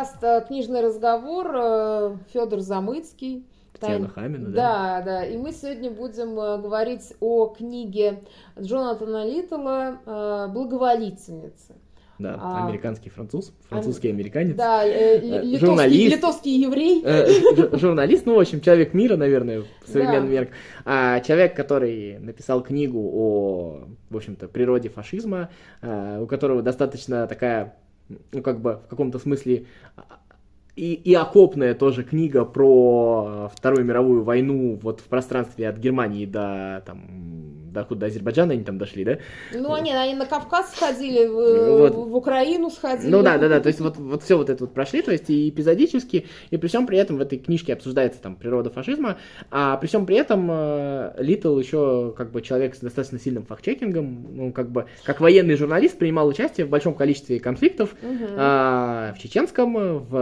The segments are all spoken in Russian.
подкаст э, «Книжный разговор» э, Федор Замыцкий. Татьяна Хамина, да? Да, да. И мы сегодня будем э, говорить о книге Джонатана Литтла «Благоволительница». Да, а, американский француз, французский американец. Да, э, литовский, журналист, литовский еврей. Э, журналист, ну, в общем, человек мира, наверное, в современном да. А, человек, который написал книгу о, в общем-то, природе фашизма, а, у которого достаточно такая, ну, как бы, в каком-то смысле и, и окопная тоже книга про Вторую мировую войну вот в пространстве от Германии до там докуда до Азербайджана они там дошли, да? Ну, они, они на Кавказ сходили, в, вот. в Украину сходили. Ну да, да, да, то есть вот, вот все вот это вот прошли, то есть и эпизодически, и при всем при этом в этой книжке обсуждается там природа фашизма, а при всем при этом э, Литл еще как бы человек с достаточно сильным факт-чекингом, ну как бы как военный журналист принимал участие в большом количестве конфликтов угу. э, в чеченском, в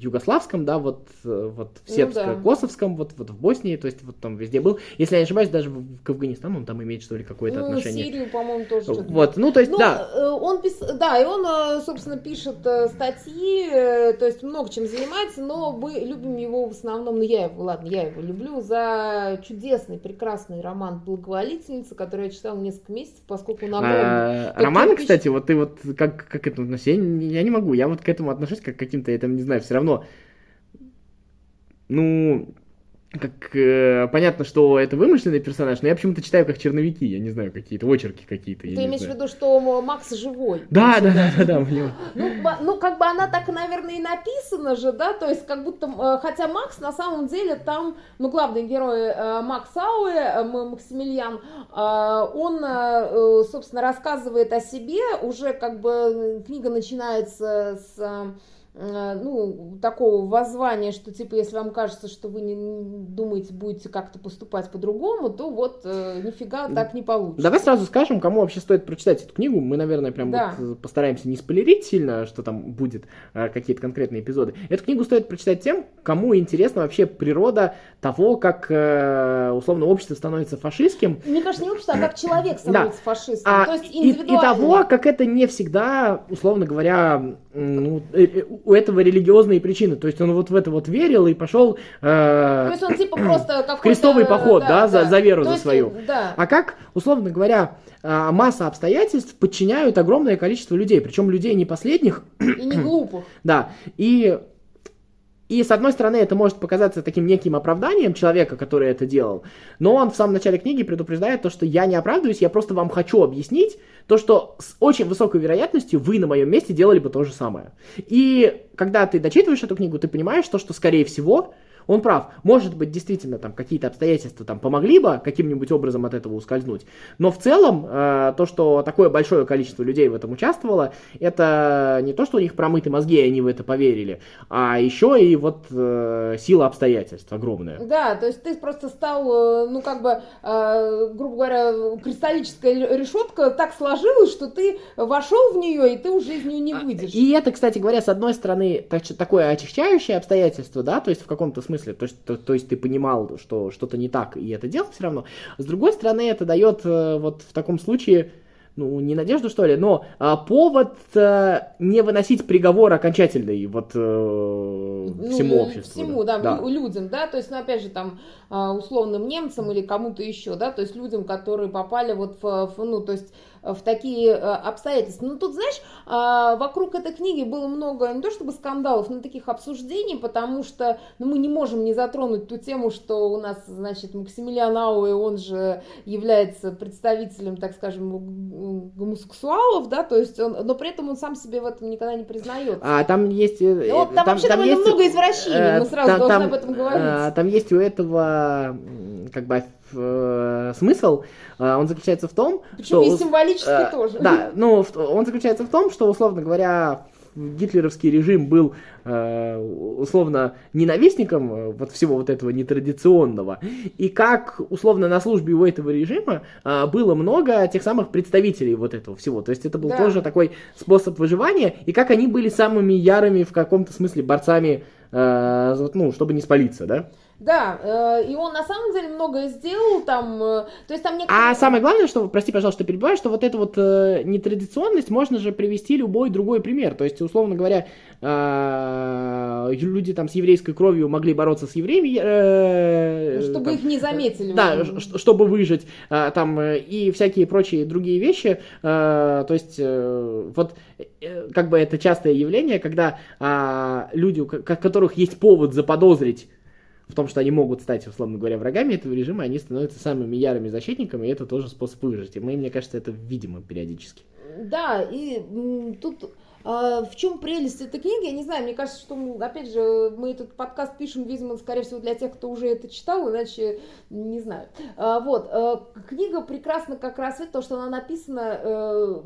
югославском, да, вот, вот в сербско-косовском, ну, да. вот, вот в Боснии, то есть вот там везде был. Если я не ошибаюсь, даже в Афганистан, он там имеет что ли какое-то ну, отношение. Сирию, по-моему, тоже. Вот, ну то есть, ну, да. Э, он пис... Да, и он, э, собственно, пишет э, статьи, то есть много чем занимается, но мы любим его в основном, ну я его, ладно, я его люблю за чудесный, прекрасный роман «Благоволительница», который я читала несколько месяцев, поскольку он огромный. А, роман, кстати, вот ты вот как, как это? Я, я не могу, я вот к этому отношусь как к каким-то, я там не знаю, все равно, ну, как э, понятно, что это вымышленный персонаж, но я почему-то читаю как черновики, я не знаю, какие-то очерки какие-то. Ты имеешь в виду, что Макс живой? Да, да, да, да, да, ну, ну, как бы она так, наверное, и написана же, да, то есть как будто, э, хотя Макс на самом деле там, ну, главный герой э, Макс Ауэ, э, Максимилиан, он, собственно, рассказывает о себе, уже как бы книга начинается с ну, такого воззвания, что, типа, если вам кажется, что вы не думаете, будете как-то поступать по-другому, то вот э, нифига так не получится. Давай сразу скажем, кому вообще стоит прочитать эту книгу. Мы, наверное, прям да. вот постараемся не спойлерить сильно, что там будет э, какие-то конкретные эпизоды. Эту книгу стоит прочитать тем, кому интересна вообще природа того, как, э, условно, общество становится фашистским. Мне кажется, не общество, а как человек становится да. фашистом. А, то есть и, и того, как это не всегда, условно говоря, ну, э, э, у этого религиозные причины. То есть он вот в это вот верил и пошел э, То есть он типа просто в крестовый поход, да, да, за, за веру То за свою. Да. А как, условно говоря, э, масса обстоятельств подчиняют огромное количество людей, причем людей не последних. И не глупых. Да. И и с одной стороны, это может показаться таким неким оправданием человека, который это делал, но он в самом начале книги предупреждает то, что я не оправдываюсь, я просто вам хочу объяснить то, что с очень высокой вероятностью вы на моем месте делали бы то же самое. И когда ты дочитываешь эту книгу, ты понимаешь то, что, скорее всего, он прав. Может быть, действительно, там какие-то обстоятельства там помогли бы каким-нибудь образом от этого ускользнуть. Но в целом, э, то, что такое большое количество людей в этом участвовало, это не то, что у них промыты мозги, и они в это поверили, а еще и вот э, сила обстоятельств огромная. Да, то есть ты просто стал, э, ну, как бы, э, грубо говоря, кристаллическая решетка так сложилась, что ты вошел в нее, и ты уже из нее не а, выйдешь. И это, кстати говоря, с одной стороны, так, такое очищающее обстоятельство, да, то есть в каком-то смысле смысле, то, есть, то, есть ты понимал, что что-то не так, и это делал все равно. С другой стороны, это дает э, вот в таком случае ну, не надежду, что ли, но а, повод а, не выносить приговор окончательный вот э, всему ну, обществу. Всему, да, да, людям, да, то есть, ну, опять же, там, а, условным немцам или кому-то еще, да, то есть людям, которые попали вот в, в ну, то есть в такие э, обстоятельства. Ну, тут, знаешь, а, вокруг этой книги было много, не то чтобы скандалов, но таких обсуждений, потому что ну, мы не можем не затронуть ту тему, что у нас, значит, Максимилиан Ауэ, он же является представителем, так скажем, гомосексуалов, да, то есть он, но при этом он сам себе в этом никогда не признает. А там есть... Э, вот, там, там вообще там довольно есть, много извращений, э, мы сразу там, должны там, об этом говорить. Э, там есть у этого как бы э, смысл, э, он заключается в том, Причем что... и символически э, тоже. Да, ну, он заключается в том, что, условно говоря, гитлеровский режим был э, условно ненавистником э, вот всего вот этого нетрадиционного, и как условно на службе у этого режима э, было много тех самых представителей вот этого всего, то есть это был да. тоже такой способ выживания, и как они были самыми ярыми в каком-то смысле борцами, э, ну, чтобы не спалиться, да? Да, э, и он на самом деле многое сделал там, э, то есть там некоторые... А самое главное, что, прости, пожалуйста, что перебиваю, что вот эта вот э, нетрадиционность, можно же привести любой другой пример. То есть, условно говоря, э, люди там с еврейской кровью могли бороться с евреями. Э, чтобы там, их не заметили. Да, чтобы выжить, э, там, и всякие прочие другие вещи. Э, то есть, э, вот, э, как бы это частое явление, когда э, люди, у которых есть повод заподозрить в том, что они могут стать, условно говоря, врагами этого режима, они становятся самыми ярыми защитниками, и это тоже способ выжить. И мы, мне кажется, это видимо периодически. Да, и тут в чем прелесть этой книги? Я не знаю, мне кажется, что, опять же, мы этот подкаст пишем, видимо, скорее всего, для тех, кто уже это читал, иначе не знаю. А, вот, а, книга прекрасна как раз это, то, что она написана, э,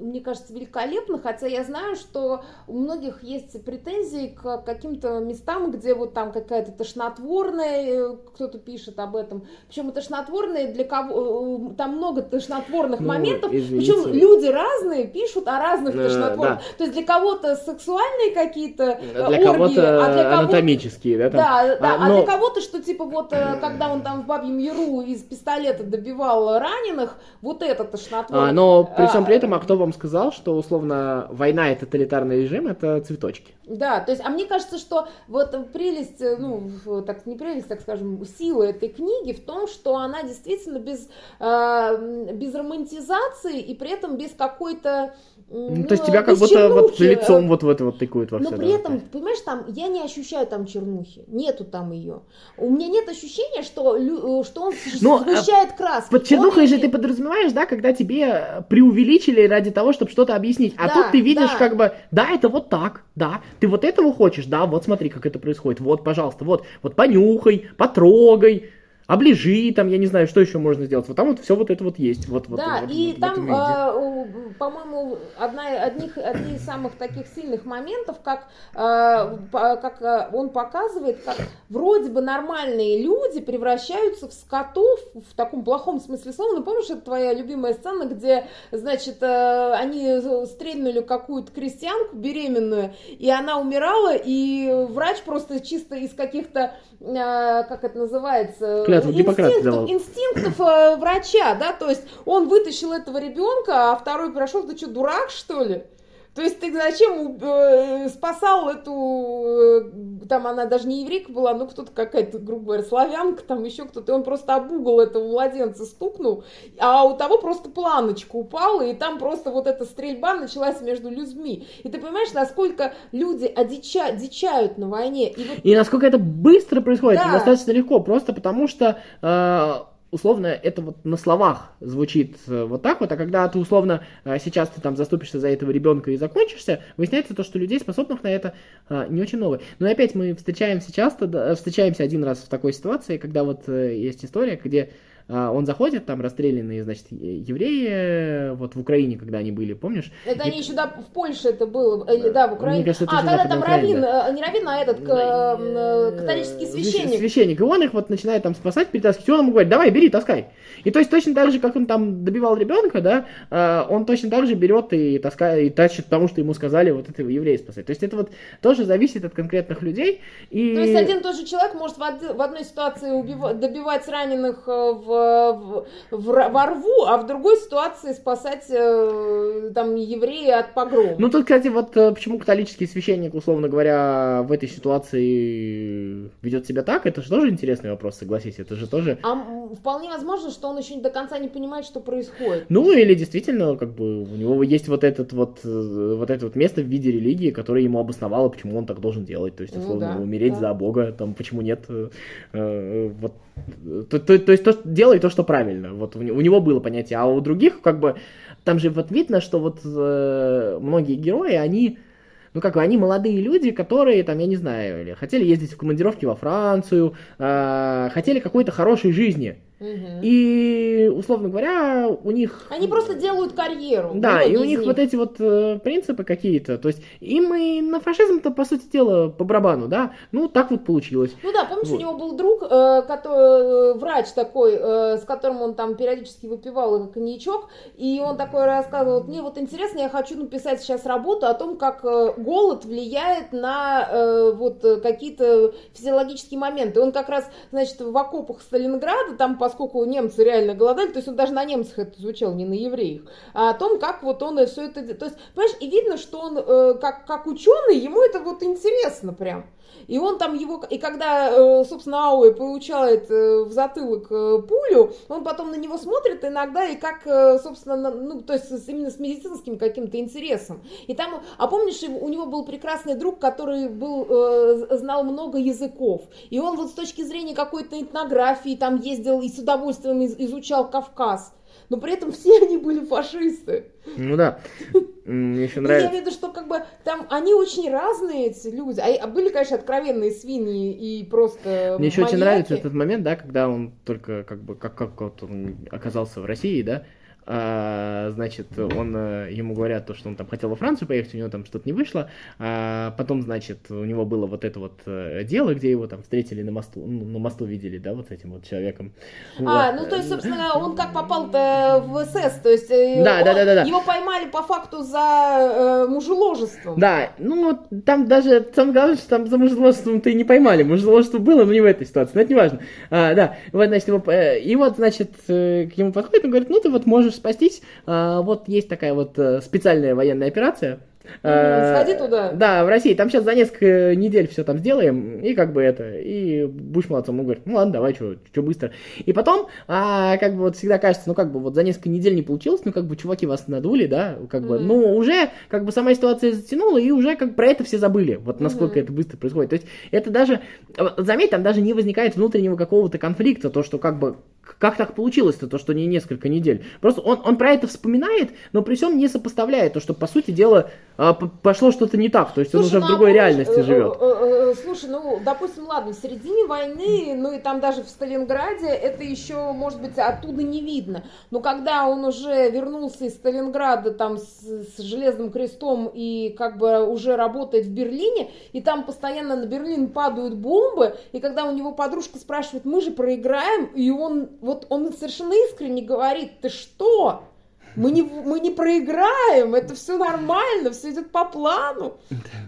мне кажется, великолепно, хотя я знаю, что у многих есть претензии к каким-то местам, где вот там какая-то тошнотворная, э, кто-то пишет об этом, причем тошнотворные для кого, э, там много тошнотворных ну, моментов, извините. причем люди разные пишут о разных э, тошнотворных. Да. То есть для кого-то сексуальные какие-то э, для кого-то а для анатомические, да? Там. Да, да, а, но... а для кого-то, что типа вот, э, когда он там в Бабьем Яру из пистолета добивал раненых, вот это тошнотворное. А, но при всем при этом, а кто вам сказал, что условно война и тоталитарный режим это цветочки? Да, то есть, а мне кажется, что вот прелесть, э, ну, так не прелесть, так скажем, сила этой книги в том, что она действительно без, э, без романтизации и при этом без какой-то ну, ну, то есть тебя как будто вот лицом вот в это вот тыкают во все. Но при этом, вот. понимаешь, там я не ощущаю там чернухи, нету там ее. У меня нет ощущения, что, э, что он Но, ну, сгущает краску. Под чернухой он... же ты подразумеваешь, да, когда тебе преувеличили ради того, чтобы что-то объяснить. А да, тут ты видишь да. как бы, да, это вот так, да, ты вот этого хочешь, да, вот смотри, как это происходит, вот, пожалуйста, вот, вот понюхай, потрогай, оближи, там, я не знаю, что еще можно сделать. Вот там вот все вот это вот есть. Вот, да, вот, и вот, там, э, по-моему, одна, одних, одни из самых таких сильных моментов, как, э, как он показывает, как вроде бы нормальные люди превращаются в скотов в таком плохом смысле слова. Ну, помнишь, это твоя любимая сцена, где, значит, э, они стрельнули какую-то крестьянку беременную, и она умирала, и врач просто чисто из каких-то, как это называется, клятву Гиппократа давал. Инстинктов э, врача, да, то есть он вытащил этого ребенка, а второй прошел, ты что, дурак, что ли? То есть ты зачем э, спасал эту, э, там она даже не еврейка была, ну кто-то какая-то, грубо говоря, славянка, там еще кто-то, и он просто об угол этого младенца стукнул, а у того просто планочка упала, и там просто вот эта стрельба началась между людьми. И ты понимаешь, насколько люди одича, дичают на войне. И, вот... и насколько это быстро происходит, да. достаточно легко, просто потому что... Э условно это вот на словах звучит э, вот так вот, а когда ты условно э, сейчас ты там заступишься за этого ребенка и закончишься, выясняется то, что людей, способных на это, э, не очень много. Но и опять мы встречаемся часто, встречаемся один раз в такой ситуации, когда вот есть история, где он заходит, там расстрелянные, значит, евреи, вот в Украине, когда они были, помнишь? Это и... они еще, да, в Польше это было, или, да, в Украине. Кажется, а, тогда там Равин, да. Э, не Равин, а этот, э, католический священник. Священник, и он их вот начинает там спасать, перетаскивать, он ему говорит, давай, бери, таскай. И то есть точно так же, как он там добивал ребенка, да, э, он точно так же берет и таскает, и тащит, потому что ему сказали вот этого еврея спасать. То есть это вот тоже зависит от конкретных людей. И... То есть один и тот же человек может в, одной ситуации убивать, добивать раненых в в, в, во рву, а в другой ситуации спасать э, там еврея от погрома. Ну тут, кстати, вот э, почему католический священник, условно говоря, в этой ситуации ведет себя так, это же тоже интересный вопрос, согласись, это же тоже... А вполне возможно, что он еще до конца не понимает, что происходит. Ну или действительно, как бы у него есть вот этот вот, э, вот это вот место в виде религии, которое ему обосновало, почему он так должен делать, то есть, ну условно, ну, да, умереть да. за Бога, там, почему нет, вот, то, то, то есть то, что делай то, что правильно. Вот у, у него было понятие, а у других, как бы, там же вот видно, что вот э, многие герои, они, ну как бы, они молодые люди, которые, там, я не знаю, хотели ездить в командировки во Францию, э, хотели какой-то хорошей жизни. И, условно говоря, у них... Они просто делают карьеру. Да, и у из них вот эти вот э, принципы какие-то. То есть им и на фашизм-то, по сути дела, по барабану, да? Ну, так вот получилось. Ну да, помнишь, Вот. у него был друг, э, который, врач такой, э, с которым он там периодически выпивал коньячок, и он такой рассказывал, мне вот интересно, я хочу написать сейчас работу о том, как э, голод влияет на э, вот э, какие-то физиологические моменты. Он как раз, значит, в окопах Сталинграда, там, поскольку немцы реально голодали, то есть он даже на немцах это изучал, не на евреях, а о том, как вот он все это... То есть, понимаешь, и видно, что он э, как, как ученый, ему это вот интересно прям. И он там его, и когда, э, собственно, Ауэ получает э, в затылок э, пулю, он потом на него смотрит иногда и как, собственно, ну, то есть именно с медицинским каким-то интересом. И там, а помнишь, у него был прекрасный друг, который был, знал много языков, и он вот с точки зрения какой-то этнографии там ездил и с удовольствием из- изучал Кавказ. Но при этом все они были фашисты. Ну да. Мне еще Ну, Я нравится. имею в виду, что как бы там они очень разные, эти люди. А, а были, конечно, откровенные свиньи и просто Мне еще очень нравится этот момент, да, когда он только как бы как, как вот он оказался в России, да, значит, он э, ему говорят то, что он там хотел во Францию поехать, у него там что-то не вышло, а потом, значит, у него было вот это вот э, дело, где его там встретили на мосту, ну, на мосту видели, да, вот с этим вот человеком. А, Вот. ну то есть, собственно, он как попал-то в СС, то есть э, Да, он- да, да, да, да. его поймали по факту за э, мужеложеством. Да, ну там даже, самое главное, что там за мужеложеством-то и не поймали. Мужеложество было, но не в этой ситуации, но это не важно. А, да, вот, значит, его, э, и вот, значит, э, к нему подходит, он говорит, ну ты вот можешь спастись, А, вот есть такая вот э, специальная военная операция. А, сходи туда. Да, в России. Там сейчас за несколько недель все там сделаем, и как бы это, и будешь молодцом. Он говорит, ну ладно, давай, что быстро. И потом, а, как бы вот всегда кажется, ну как бы вот за несколько недель не получилось, ну как бы чуваки вас надули, да, как бы, Мгм. ну уже как бы сама ситуация затянула, и уже как бы про это все забыли, вот насколько Мгм. это быстро происходит. То есть это даже, заметь, там даже не возникает внутреннего какого-то конфликта, то, что как бы как так получилось-то, то, что не несколько недель. Просто он, он про это вспоминает, но при всем не сопоставляет то, что, по сути дела, а, пошло что-то не так. То есть он Слушай, уже ну, в а другой помнишь, реальности э, живет. э, э, Слушай, ну, допустим, ладно, в середине войны, ну и там даже в Сталинграде, это еще, может быть, оттуда не видно. Но когда он уже вернулся из Сталинграда там с, с Железным крестом и как бы уже работает в Берлине, и там постоянно на Берлин падают бомбы, и когда у него подружка спрашивает, мы же проиграем, и он, вот он совершенно искренне говорит, ты что? Мы не, мы не проиграем, это все нормально, все идет по плану.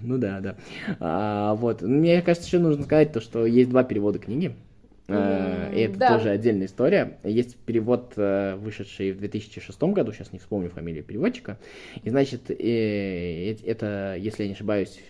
Ну да, да. А, вот. Мне кажется, еще нужно сказать то, что есть два перевода книги. И это да. тоже отдельная история. Есть перевод, э, вышедший в 2006 году, сейчас не вспомню фамилию переводчика. И значит, э, это, если я не ошибаюсь,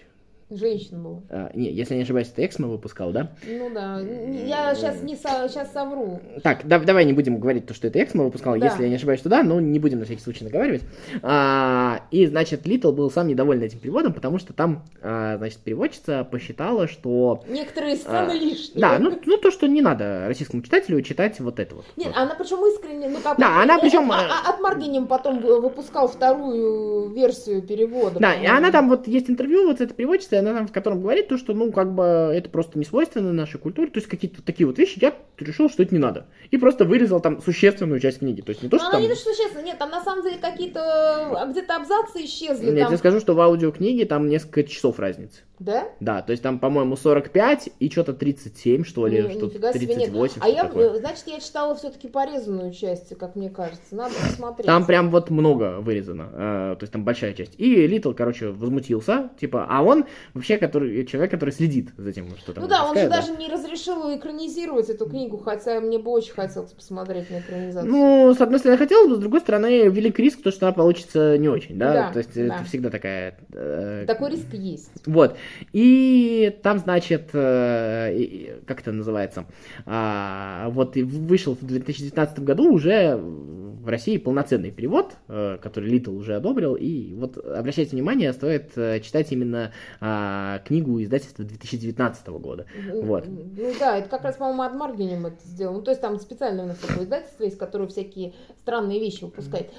Женщина была. а, не, если не ошибаюсь, это Эксмо выпускал, да? Ну да, я сейчас не со- сейчас совру. Так, да- давай не будем говорить то, что это Эксмо выпускал, Да. если я не ошибаюсь, то да, но не будем на всякий случай наговаривать. А, и, значит, Литл был сам недоволен этим переводом, потому что там, а, значит, переводчица посчитала, что... Некоторые сцены а, лишние. Да, ну, ну то, что не надо российскому читателю читать вот это вот. Нет, Вот. она причем искренне, ну как Да, она э, причем, а- э, а- от Маргинем потом выпускал вторую версию перевода. Да, и она там вот есть интервью вот с этой переводчицей, она там в котором говорит то, что ну как бы это просто не свойственно нашей культуре, то есть какие-то вот такие вот вещи, я решил, что это не надо. И просто вырезал там существенную часть книги, то есть не то, что она там... не то, что честно, нет, там на самом деле какие-то, а, где-то абзацы исчезли. Нет, я там. тебе скажу, что в аудиокниге там несколько часов разницы. Да? Да, то есть там, по-моему, 45 и что-то 37, что ли, Ни- что нифига себе, нет. 38, А я, такое. э, значит, я читала все-таки порезанную часть, как мне кажется. Надо посмотреть. Там прям вот много вырезано, э, то есть там большая часть. И Литл, короче, возмутился, типа, а он вообще который, человек, который следит за тем, что там Ну да, он же да. даже не разрешил экранизировать эту книгу, хотя мне бы очень хотелось посмотреть на экранизацию. Ну, с одной стороны, хотел, но с другой стороны, велик риск, то, что она получится не очень, да? Да, то есть да. это всегда такая... э, Такой риск есть. Вот. И там, значит, э, как это называется, а, вот и вышел в 2019 году уже в России полноценный перевод, э, который Литл уже одобрил, и вот обращайте внимание, стоит э, читать именно а, книгу издательства 2019 года. Вот. Ну да, это как раз, по-моему, от Маргинем это сделано. Ну, то есть там специально у нас такое издательство есть, которое всякие странные вещи выпускает.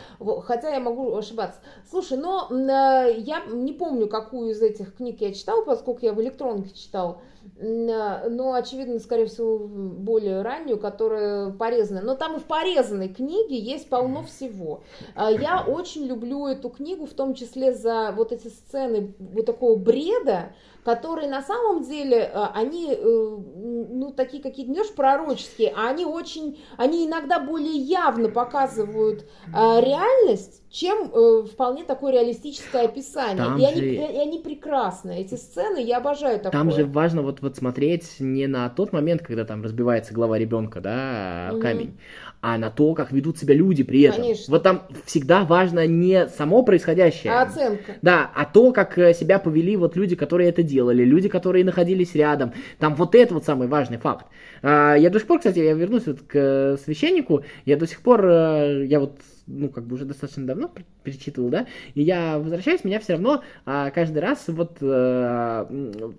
Хотя я могу ошибаться. Слушай, но э, я не помню, какую из этих книг я читала, поскольку я в электронке читала. Э, но, очевидно, скорее всего, более раннюю, которая порезанная. Но там и в порезанной книге есть полно всего. Э, я очень люблю эту книгу, в том числе за вот эти сцены вот такого бреда, которые на самом деле, э, они, ну, такие какие-то, не пророческие, а они очень, они иногда более явно показывают реальность, чем э, вполне такое реалистическое описание. и, же... они, и они прекрасны. Эти сцены, я обожаю такое. Там же важно вот, вот смотреть не на тот момент, когда там разбивается голова ребенка, да, камень, а на то, как ведут себя люди при этом. Конечно. Вот там всегда важно не само происходящее. А оценка. Да, а то, как э, себя повели вот люди, которые это делали, люди, которые находились рядом. Там вот это вот самый важный факт. А, я до сих пор, кстати, я вернусь вот к э, священнику, я до сих пор, я вот ну, как бы уже достаточно давно перечитывал, да, и я возвращаюсь, меня все равно а, каждый раз вот а,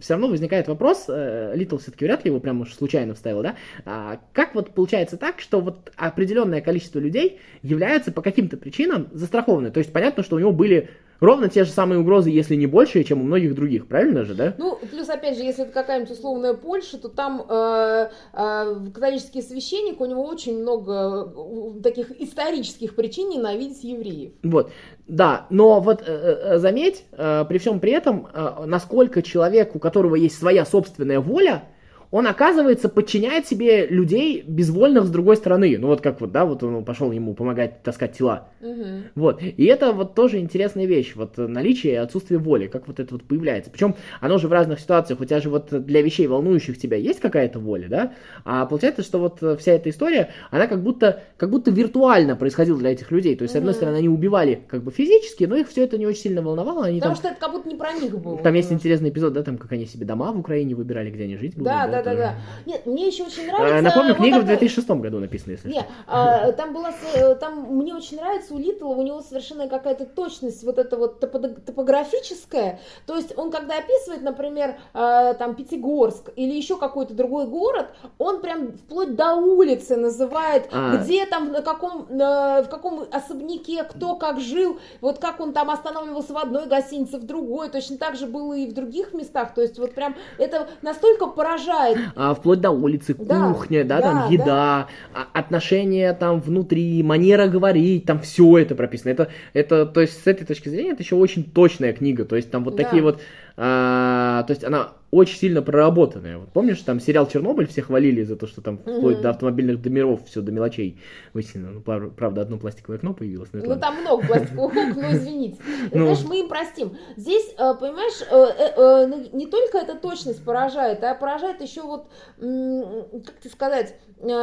все равно возникает вопрос, а, Литл все-таки вряд ли его прям уж случайно вставил, да, а, как вот получается так, что вот определенное количество людей являются по каким-то причинам застрахованы, то есть понятно, что у него были ровно те же самые угрозы, если не больше, чем у многих других, правильно же, да? Ну, плюс, опять же, если это какая-нибудь условная Польша, то там э, э, католический священник, у него очень много э, таких исторических причин ненавидеть евреев. Вот, да, но вот э, э заметь, э, при всем при этом, э, насколько человек, у которого есть своя собственная воля, он, оказывается, подчиняет себе людей безвольных с другой стороны. Ну, вот как вот, да, вот он пошел ему помогать таскать тела. Угу. Вот. И это вот тоже интересная вещь. Вот наличие и отсутствие воли, как вот это вот появляется. Причем оно же в разных ситуациях, у тебя же вот для вещей, волнующих тебя, есть какая-то воля, да? А получается, что вот вся эта история, она как будто, как будто виртуально происходила для этих людей. То есть, угу. с одной стороны, они убивали как бы физически, но их все это не очень сильно волновало. Они Потому там... что это как будто не про них было. Там есть интересный эпизод, да, там, как они себе дома в Украине выбирали, где они жить будут. Да, да, да, да. Нет, мне еще очень нравится... А, напомню, книга в 2006 году написана, если Нет, а, там была... Э, там мне очень нравится у Литла, у него совершенно какая-то точность вот эта вот топографическая. То есть он, когда описывает, например, а, там Пятигорск или еще какой-то другой город, он прям вплоть до улицы называет, а. где там, на каком, в каком особняке, кто как жил, вот как он там останавливался в одной гостинице, в другой. Точно так же было и в других местах. То есть вот прям это настолько поражает а, вплоть до улицы, да, кухня, да, да там еда, да. А, отношения там внутри, манера говорить, там все это прописано. Это, это, то есть с этой точки зрения, это еще очень точная книга. То есть там вот да. такие вот, а, то есть она очень сильно проработанная. Вот помнишь, там сериал Чернобыль все хвалили за то, что там вплоть mm-hmm. до автомобильных домеров все до мелочей высено. Ну, правда, одно пластиковое окно появилось. ну, ладно. там много пластиковых окон, но извините. Ну. Знаешь, мы им простим. Здесь, э, понимаешь, э, э, ну, не только эта точность поражает, а поражает еще вот, как тебе сказать,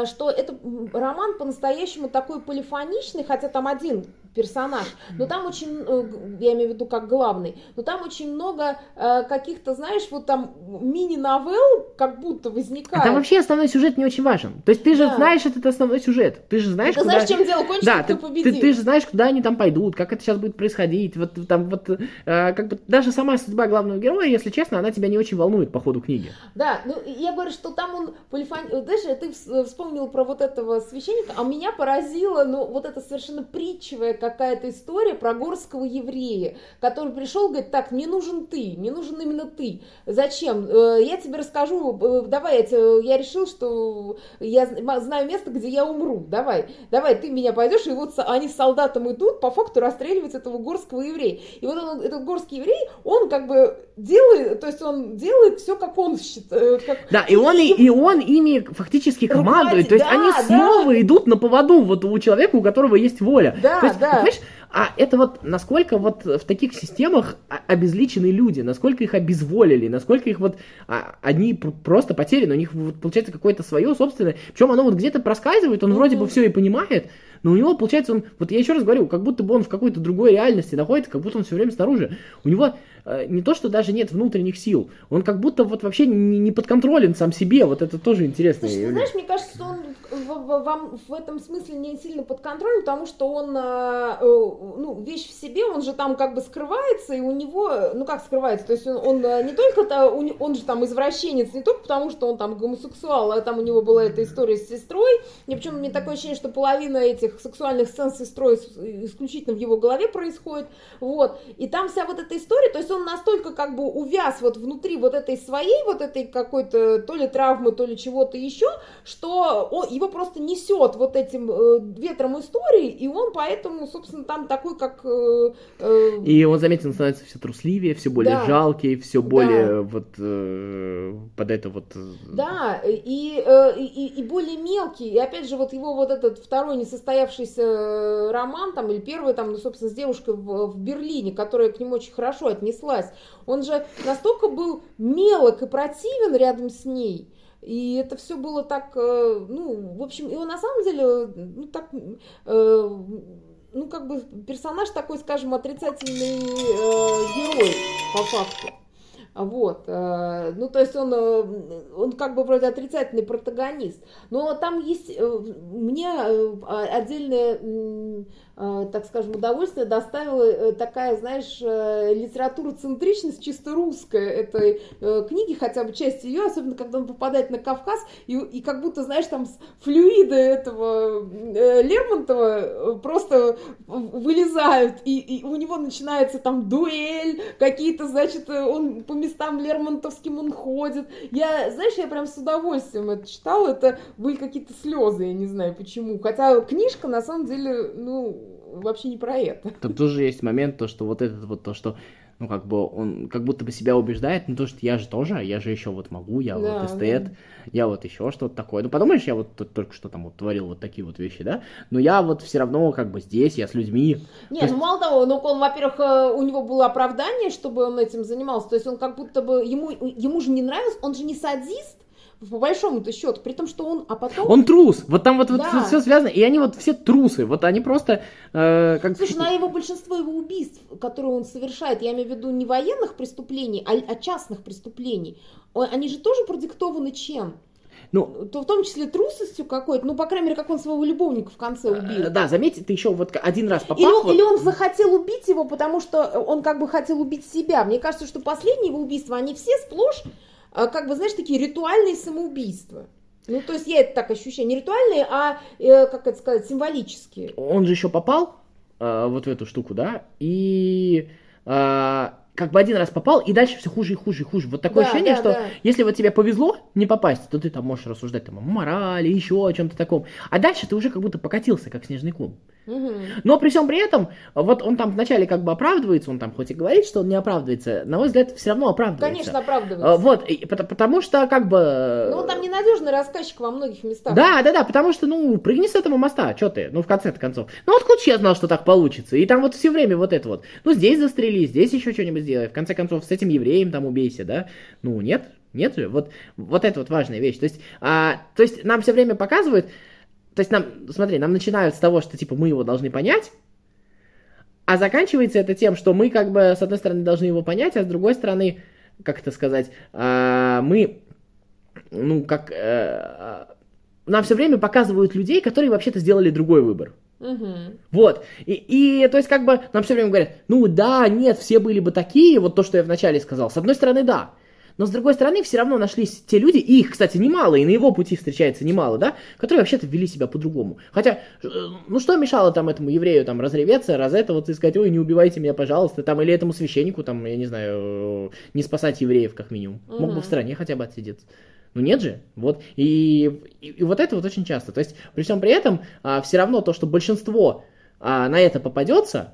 что это роман по-настоящему такой полифоничный, хотя там один персонаж, но там очень, я имею в виду как главный, но там очень много каких-то, знаешь, вот там мини-новелл как будто возникает. А там вообще основной сюжет не очень важен. То есть ты же да. знаешь этот основной сюжет. Ты же знаешь, ты куда... знаешь, чем дело кончится, да, ты, победил. Ты, ты же знаешь, куда они там пойдут, как это сейчас будет происходить. Вот там вот э, как бы даже сама судьба главного героя, если честно, она тебя не очень волнует по ходу книги. Да, ну я говорю, что там он полифон... Знаешь, ты вспомнил про вот этого священника, а меня поразило, ну вот это совершенно притчевая какая-то история про горского еврея, который пришел, говорит, так, мне нужен ты, мне нужен именно ты. Зачем? Э, я тебе расскажу, э, давай, я, тебе, я решил, что я знаю место, где я умру, давай, давай, ты меня пойдешь, и вот они с солдатом идут, по факту расстреливать этого горского еврея. И вот он, этот горский еврей, он как бы делает, то есть он делает все, как он считает. Как... Да, и он, и, и он ими фактически командует, то есть да, они снова да. идут на поводу вот у человека, у которого есть воля. Да, то есть, да. Понимаешь, а это вот насколько вот в таких системах обезличены люди, насколько их обезволили, насколько их вот а, одни просто потеряны, у них вот, получается какое-то свое собственное. Причем оно вот где-то проскальзывает, он mm-hmm. вроде бы все и понимает, но у него, получается, он, вот я еще раз говорю, как будто бы он в какой-то другой реальности находится, как будто он все время снаружи. У него не то, что даже нет внутренних сил, он как будто вот вообще не, не подконтролен сам себе, вот это тоже интересно. Слушай, ты знаешь, мне кажется, он вам в этом смысле не сильно под контролем, потому что он, э, э, ну, вещь в себе, он же там как бы скрывается, и у него, ну как скрывается, то есть он, он э, не только, он же там извращенец, не только потому, что он там гомосексуал, а там у него была эта история с сестрой, и причем мне такое ощущение, что половина этих сексуальных сцен с сестрой исключительно в его голове происходит, вот, и там вся вот эта история, то есть он настолько как бы увяз вот внутри вот этой своей, вот этой какой-то то ли травмы, то ли чего-то еще, что он, его просто несет вот этим э, ветром истории, и он поэтому, собственно, там такой, как... Э, э... И он, заметен, становится все трусливее, все более да. жалкий, все более да. вот э, под это вот... Э, да, и, э, и, и более мелкий, и опять же вот его вот этот второй несостоявшийся роман, там, или первый, там, ну, собственно, с девушкой в, в Берлине, которая к нему очень хорошо отнеслась, он же настолько был мелок и противен рядом с ней, и это все было так, э, ну, в общем, он на самом деле, ну, так, э, ну, как бы персонаж такой, скажем, отрицательный э, герой, по факту. Вот, э, ну, то есть он, он как бы вроде отрицательный протагонист. Но там есть, мне отдельная Э, так скажем, удовольствие доставила э, такая, знаешь, э, литература центричность чисто русская этой книги, хотя бы часть ее, особенно когда он попадает на Кавказ, и, и как будто, знаешь, там с флюида этого Лермонтова просто вылезают, и, и у него начинается там дуэль, какие-то, значит, он по местам Лермонтовским он ходит. Я, знаешь, я прям с удовольствием это читала, это были какие-то слезы, я не знаю почему. Хотя книжка, на самом деле, ну, вообще не про это. Там тоже есть момент, то, что вот этот вот то, что ну, как бы он как будто бы себя убеждает, ну, то, что я же тоже, я же еще вот могу, я да, вот эстет, да. я вот еще что-то такое. Ну, подумаешь, я вот только что там вот творил вот такие вот вещи, да? Но я вот все равно как бы здесь, я с людьми. Не, есть... ну, мало того, ну, он, во-первых, э, у него было оправдание, чтобы он этим занимался, то есть он как будто бы, ему, ему же не нравилось, он же не садист, по большому-то счету, при том, что он, а потом... Он трус, вот там вот, да. вот все связано, и они вот все трусы, вот они просто... Э, как... Слушай, на его большинство его убийств, которые он совершает, я имею в виду не военных преступлений, а, а частных преступлений, они же тоже продиктованы чем? Ну, то в том числе трусостью какой-то, ну, по крайней мере, как он своего любовника в конце э, убил. Да, заметьте, ты еще вот один раз попал. Или, вот... или он захотел убить его, потому что он как бы хотел убить себя. Мне кажется, что последние его убийства, они все сплошь как бы, знаешь, такие ритуальные самоубийства. Ну, то есть я это так ощущаю, не ритуальные, а, э, как это сказать, символические. Он же еще попал э, вот в эту штуку, да, и э, как бы один раз попал, и дальше все хуже и хуже и хуже. Вот такое да, ощущение, да, что да. если вот тебе повезло не попасть, то ты там можешь рассуждать там о морали, еще о чем-то таком. А дальше ты уже как будто покатился, как снежный ком. Угу. Но при всем при этом, вот он там вначале как бы оправдывается, он там хоть и говорит, что он не оправдывается, на мой взгляд, все равно оправдывается. Конечно, оправдывается. Вот, и, потому что как бы... Ну, он там ненадежный рассказчик во многих местах. Да, да, да, потому что, ну, прыгни с этого моста, что ты, ну, в конце-то концов. Ну, вот ключ я знал, что так получится, и там вот все время вот это вот, ну, здесь застрели, здесь еще что-нибудь сделай, в конце концов, с этим евреем там убейся, да? Ну, нет, нет же, вот, вот это вот важная вещь. То есть, а, то есть нам все время показывают, то есть нам, смотри, нам начинают с того, что типа мы его должны понять, а заканчивается это тем, что мы как бы с одной стороны должны его понять, а с другой стороны, как это сказать, а, мы, ну как, а, нам все время показывают людей, которые вообще-то сделали другой выбор. Угу. Вот. И, и то есть, как бы нам все время говорят, ну да, нет, все были бы такие, вот то, что я вначале сказал. С одной стороны, да. Но с другой стороны, все равно нашлись те люди, и их, кстати, немало, и на его пути встречается немало, да, которые вообще-то вели себя по-другому. Хотя, э, ну что мешало там этому еврею там разреветься, раз это вот и сказать, ой, не убивайте меня, пожалуйста, там, или этому священнику, там, я не знаю, не спасать евреев, как минимум. Мог бы в стране хотя бы отсидеться. Ну нет же. Вот. И, и, и вот это вот очень часто. То есть, при всем при этом, а, все равно то, что большинство а, на это попадется,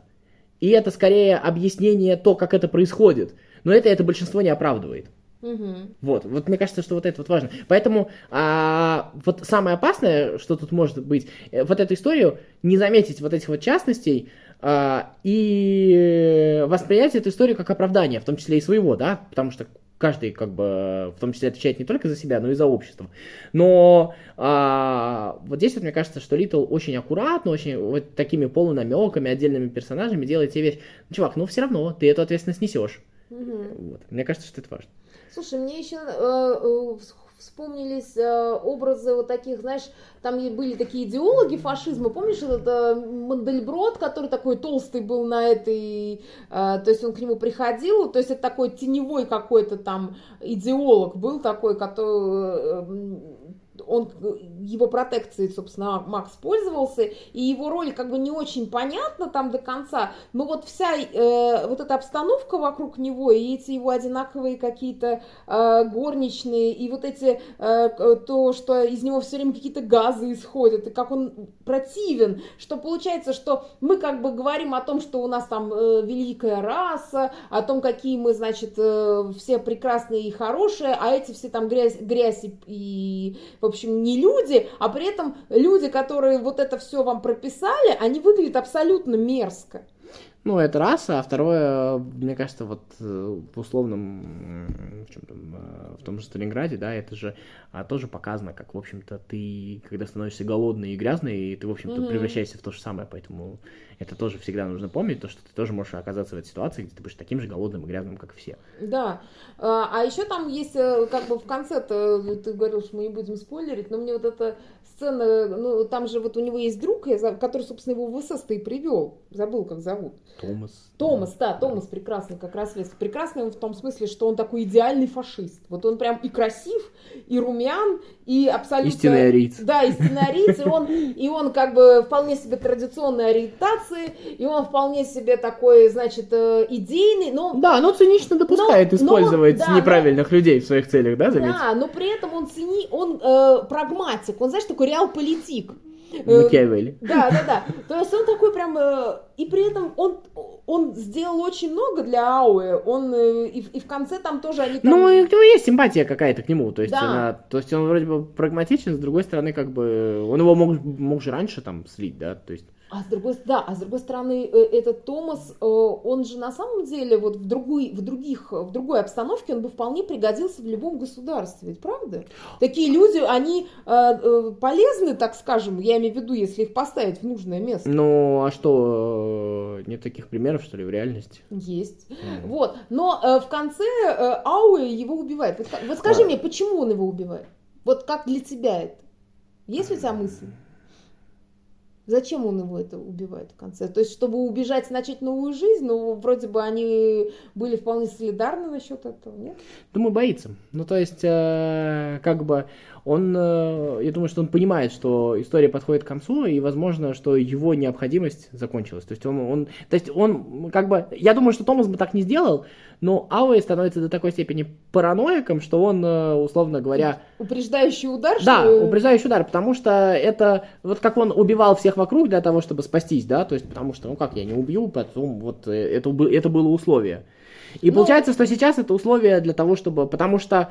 и это скорее объяснение то, как это происходит, но это это большинство не оправдывает. Угу. Вот, вот мне кажется, что вот это вот важно. Поэтому а, вот самое опасное, что тут может быть, э, вот эту историю, не заметить вот этих вот частностей, а, и воспринять эту историю как оправдание, в том числе и своего, да, потому что каждый как бы в том числе отвечает не только за себя, но и за общество. Но а, вот здесь вот мне кажется, что Литл очень аккуратно, очень вот такими полунамеками, отдельными персонажами делает тебе вещь. Ну, чувак, ну все равно ты эту ответственность несешь. Угу. Вот. Мне кажется, что это важно. Слушай, мне еще э, э, вспомнились э, образы вот таких, знаешь, там были такие идеологи фашизма, помнишь этот э, Мандельброд, который такой толстый был на этой, э, то есть он к нему приходил, то есть это такой теневой какой-то там идеолог был такой, который он, его протекцией, собственно, Макс пользовался, и его роль как бы не очень понятна там до конца, но вот вся э, вот эта обстановка вокруг него, и эти его одинаковые какие-то э, горничные, и вот эти, э, то, что из него все время какие-то газы исходят, и как он противен, что получается, что мы как бы говорим о том, что у нас там э, великая раса, о том, какие мы, значит, э, все прекрасные и хорошие, а эти все там грязь, грязь и, и в общем, не люди, а при этом люди, которые вот это все вам прописали, они выглядят абсолютно мерзко. Ну, это раз, а второе, мне кажется, вот э, в условном, в, чем там, э, в том же Сталинграде, да, это же а, тоже показано, как, в общем-то, ты, когда становишься голодный и грязный, ты, в общем-то, mm-hmm. превращаешься в то же самое, поэтому это тоже всегда нужно помнить, то, что ты тоже можешь оказаться в этой ситуации, где ты будешь таким же голодным и грязным, как все. Да, а, а еще там есть, э, как бы в конце-то, ты говорил, что мы не будем спойлерить, но мне вот эта сцена, ну, там же вот у него есть друг, который, собственно, его в СС и привел, забыл, как зовут. Томас. Томас, да, Томас прекрасный, как раз весь. Прекрасный он в том смысле, что он такой идеальный фашист. Вот он прям и красив, и румян, и абсолютно... Истинный ариец. Да, истинный ариец, и он, и он как бы вполне себе традиционной ориентации, и он вполне себе такой, значит, э, идейный, но... Да, но цинично допускает но, использовать но, да, неправильных но, людей в своих целях, да, заметь? Да, но при этом он цени, он э, прагматик, он, знаешь, такой реал-политик. Макиавелли. Э, да, да, да. То есть он такой прям... Э, и при этом он, он сделал очень много для Ауэ. Он э, и, и в конце там тоже они там... Ну, у него есть симпатия какая-то к нему. То есть, да. она, то есть он вроде бы прагматичен, с другой стороны, как бы... Он его мог, мог же раньше там слить, да? То есть... А с другой, да, а с другой стороны, э, этот Томас, э, он же на самом деле вот в, другой, в, других, в другой обстановке он бы вполне пригодился в любом государстве, ведь правда? Такие люди, они э, полезны, так скажем, я имею в виду, если их поставить в нужное место. Ну, а что, нет таких примеров, что ли, в реальности? Есть. Mm. Вот, но в конце Ауэ его убивает. Вот, вот скажи а... мне, почему он его убивает? Вот как для тебя это? Есть у тебя мысль? Зачем он его это убивает в конце? То есть, чтобы убежать начать новую жизнь, но вроде бы они были вполне солидарны насчет этого, нет? Думаю, боится. Ну, то есть, э, как бы он, э, я думаю, что он понимает, что история подходит к концу, и, возможно, что его необходимость закончилась. То есть он, он, то есть он, как бы, я думаю, что Томас бы так не сделал, но Ауэй становится до такой степени параноиком, что он, э, условно говоря... Упреждающий удар? Да, что... упреждающий удар, потому что это, вот как он убивал всех вокруг для того, чтобы спастись, да, то есть потому что, ну как, я не убью, потом вот э, это, это было условие. И ну... получается, что сейчас это условие для того, чтобы, потому что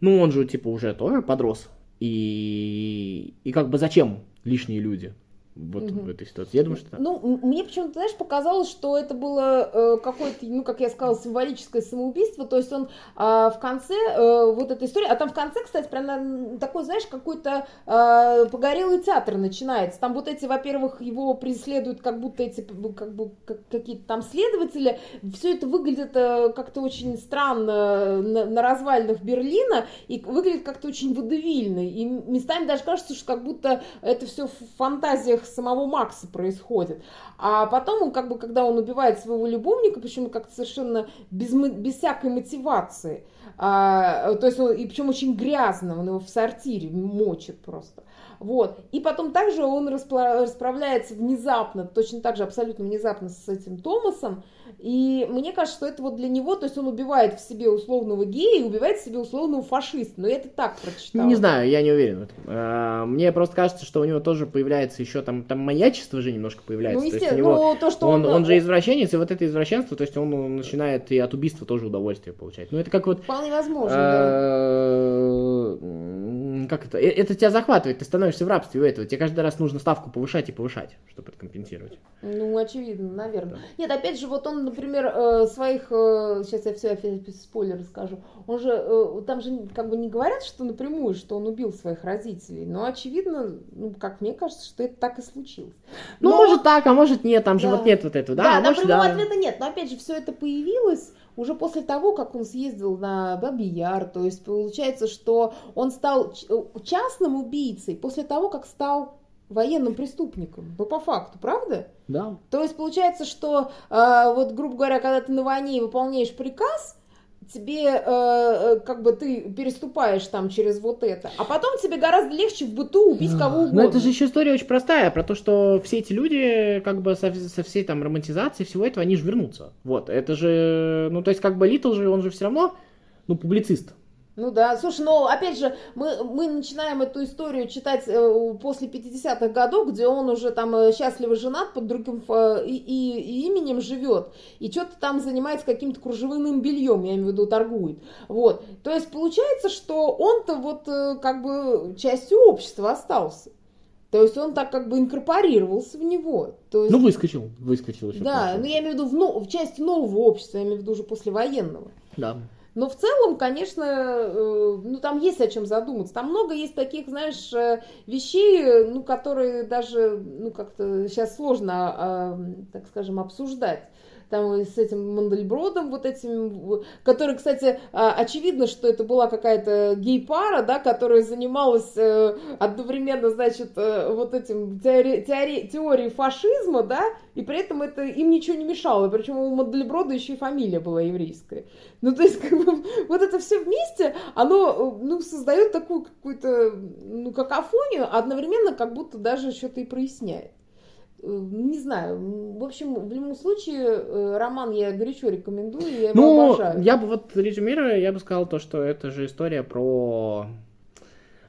ну, он же, типа, уже тоже подрос. И, и как бы зачем лишние люди? Вот угу. в этой ситуации. Я думаю, что Ну, мне почему-то, знаешь, показалось, что это было э, какое-то, ну, как я сказала, символическое самоубийство. То есть он э, в конце э, вот этой истории, а там в конце, кстати, прям такой, знаешь, какой-то э, погорелый театр начинается. Там вот эти, во-первых, его преследуют как будто эти, как бы, как, какие-то там следователи. Все это выглядит э, как-то очень странно на, на развалинах Берлина и выглядит как-то очень водевильно. И местами даже кажется, что как будто это все в фантазиях самого Макса происходит. А потом он, как бы, когда он убивает своего любовника, почему как-то совершенно без, без всякой мотивации, а, то есть он, и причем очень грязно, он его в сортире мочит просто. Вот. И потом также он расправляется внезапно, точно так же абсолютно внезапно с этим Томасом, и мне кажется, что это вот для него, то есть он убивает в себе условного гея и убивает в себе условного фашиста. Но я это так прочитала. Не знаю, я не уверен. А, мне просто кажется, что у него тоже появляется еще там, там маячество же немножко появляется. Ну, естественно, то него, ну, то, что он, он, он же извращенец, и вот это извращенство, то есть он начинает и от убийства тоже удовольствие получать. Ну, это как вот... Вполне возможно, а, как это, э, это тебя захватывает, ты становишься в рабстве у этого, тебе каждый раз нужно ставку повышать и повышать, чтобы это компенсировать. Ну, очевидно, наверное. Да. Нет, опять же, вот он, например, э, своих, сейчас я все опять спойлер расскажу, он же, там же как бы не говорят, что напрямую, что он убил своих родителей, но очевидно, ну, как мне кажется, что это так и случилось. Ну, но... может так, а может нет, там да. же вот нет вот этого, да? Да, а может, да. ответа нет, но опять же, все это появилось уже после того, как он съездил на Бабий Яр, то есть получается, что он стал э, частным убийцей после того, как стал военным преступником. Ну, по факту, правда? Да. То есть получается, что э, вот, грубо говоря, когда ты на войне выполняешь приказ, тебе э, э, как бы ты переступаешь там через вот это, а потом тебе гораздо легче в быту убить кого угодно. Но это же еще история очень простая, про то, что все эти люди, как бы со, со всей там романтизацией всего этого, они же вернутся. Вот, это же, ну то есть как бы Литл же, он же все равно, ну публицист. Ну да, слушай, но опять же, мы, мы начинаем эту историю читать э, после 50-х годов, где он уже там э, счастливо женат под другим э, и, и, именем живет, и что-то там занимается каким-то кружевным бельем, я имею в виду, торгует. Вот. То есть получается, что он-то вот как бы частью общества остался. То есть он так как бы инкорпорировался в него. То есть... Ну, выскочил, выскочил еще. Да, но ну, я имею в виду в, но, в части нового общества, я имею в виду уже послевоенного. Да. Но в целом, конечно, э, ну там есть о чем задуматься. Там много есть таких, знаешь, э, вещей, ну, которые даже, ну, как-то сейчас сложно, а, так скажем, обсуждать там с этим Мандельбродом вот этим, который, кстати, а, очевидно, что это была какая-то гей-пара, да, которая занималась э, одновременно, значит, э, вот этим теори, теори, теорией фашизма, да, и при этом это им ничего не мешало, причем у Мандельброда еще и фамилия была еврейская. Ну, то есть, как бы, вот это все вместе, оно, ну, создает такую какую-то, ну, какофонию, а одновременно как будто даже что-то и проясняет. Не знаю, в общем, в любом случае, э, роман я горячо рекомендую, я его ну, обожаю. я бы вот резюмируя, я бы сказал то, что это же история про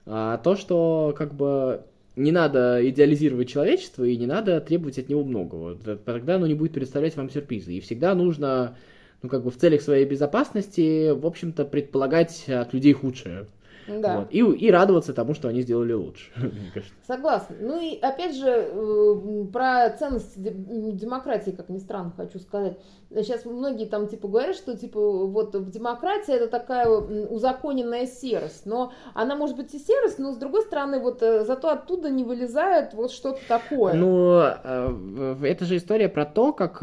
а, то, что как бы не надо идеализировать человечество и не надо требовать от него многого. Тогда оно не будет представлять вам сюрпризы. И всегда нужно, ну, как бы в целях своей безопасности, в общем-то, предполагать от людей худшее. Да. Вот. И, и радоваться тому, что они сделали лучше. Согласна. Ну и опять же, э, про ценности демократии, как ни странно, хочу сказать. Сейчас многие там типа говорят, что типа вот в демократии это такая узаконенная серость, но она может быть и серость, но с другой стороны вот э, зато оттуда не вылезает вот что-то такое. Ну э, это же история про то, как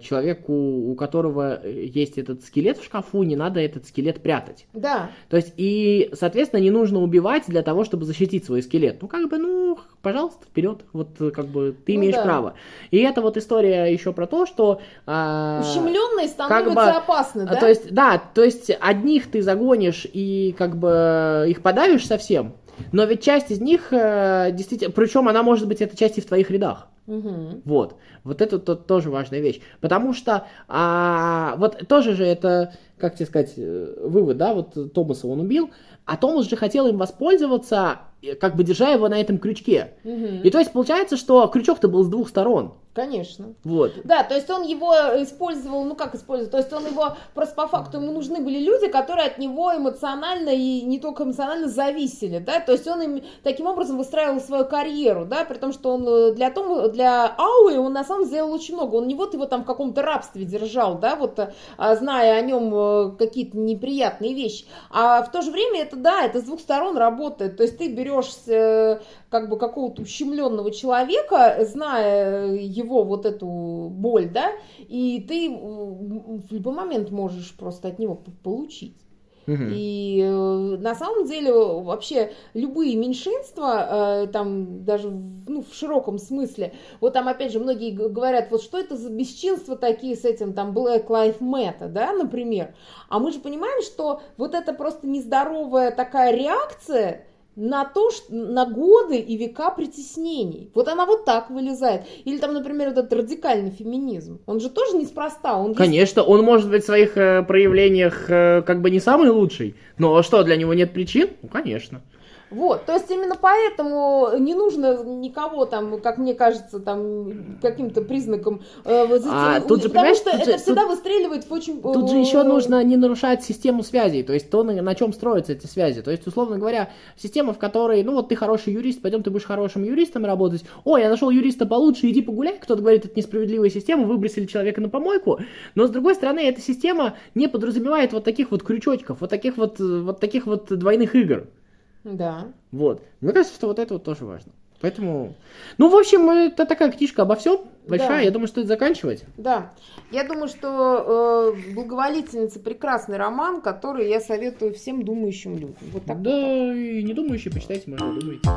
человеку, у которого есть этот скелет в шкафу, не надо этот скелет прятать. Да. То есть и и, соответственно, не нужно убивать для того, чтобы защитить свой скелет. Ну, как бы, ну, пожалуйста, вперед. Вот, как бы, ты ну, имеешь да. право. И это вот история еще про то, что... А, Ущемленные становятся как бы, опасны, да? То есть, да, то есть одних ты загонишь и, как бы, их подавишь совсем, но ведь часть из них, э, действительно, причем она может быть, эта часть и в твоих рядах. Угу. Вот. Вот это то, тоже важная вещь. Потому что а, вот тоже же это, как тебе сказать, э, вывод, да, вот Томаса он убил, а Томас же хотел им воспользоваться, как бы держа его на этом крючке. Угу. И то есть получается, что крючок-то был с двух сторон. Конечно. Вот. Да, то есть он его использовал, ну как использовал, то есть он его просто по факту, ему нужны были люди, которые от него эмоционально и не только эмоционально зависели, да, то есть он им таким образом выстраивал свою карьеру, да, при том, что он э, для, том, для Ауи он на самом деле сделал очень много, он не вот его там в каком-то рабстве держал, да, вот а, зная о нем э, какие-то неприятные вещи, а в то же время это, да, это с двух сторон работает, то есть ты берешь э, как бы какого-то ущемленного человека, зная его его вот эту боль, да, и ты в любой момент можешь просто от него получить. И э, на самом деле вообще любые меньшинства, э, там даже ну, в широком смысле, вот там опять же многие говорят, вот что это за бесчинства такие с этим там Black Lives Matter, да, например. А мы же понимаем, что вот это просто нездоровая такая реакция, на то, что, на годы и века притеснений. Вот она вот так вылезает. Или там, например, этот радикальный феминизм. Он же тоже неспроста. Он Конечно, он может быть в своих э, проявлениях э, как бы не самый лучший, но что, для него нет причин? Ну, конечно. Вот, то есть именно поэтому не нужно никого там, как мне кажется, там каким-то признаком э, А, тут же, потому что тут это же- всегда выстреливает в очень... Тут же э, еще нужно не нарушать систему связей, то есть то, на, на чем строятся эти связи. То есть, условно говоря, система, в которой, ну вот ты хороший юрист, пойдем ты будешь хорошим юристом работать. О, я нашел юриста получше, иди погуляй. Кто-то говорит, это несправедливая система, выбросили человека на помойку. Но с другой стороны, эта система не подразумевает вот таких вот крючочков, вот таких вот, э, вот таких вот двойных игр. Да. Вот. Мне кажется, что вот это вот тоже важно. Поэтому, ну, в общем, это такая книжка обо всем, большая, Да. я думаю, стоит заканчивать. Да, я думаю, что э, «Благоволительница» прекрасный роман, который я советую всем думающим людям. Вот так вот. Да, и не думающие, почитайте, может, думаете.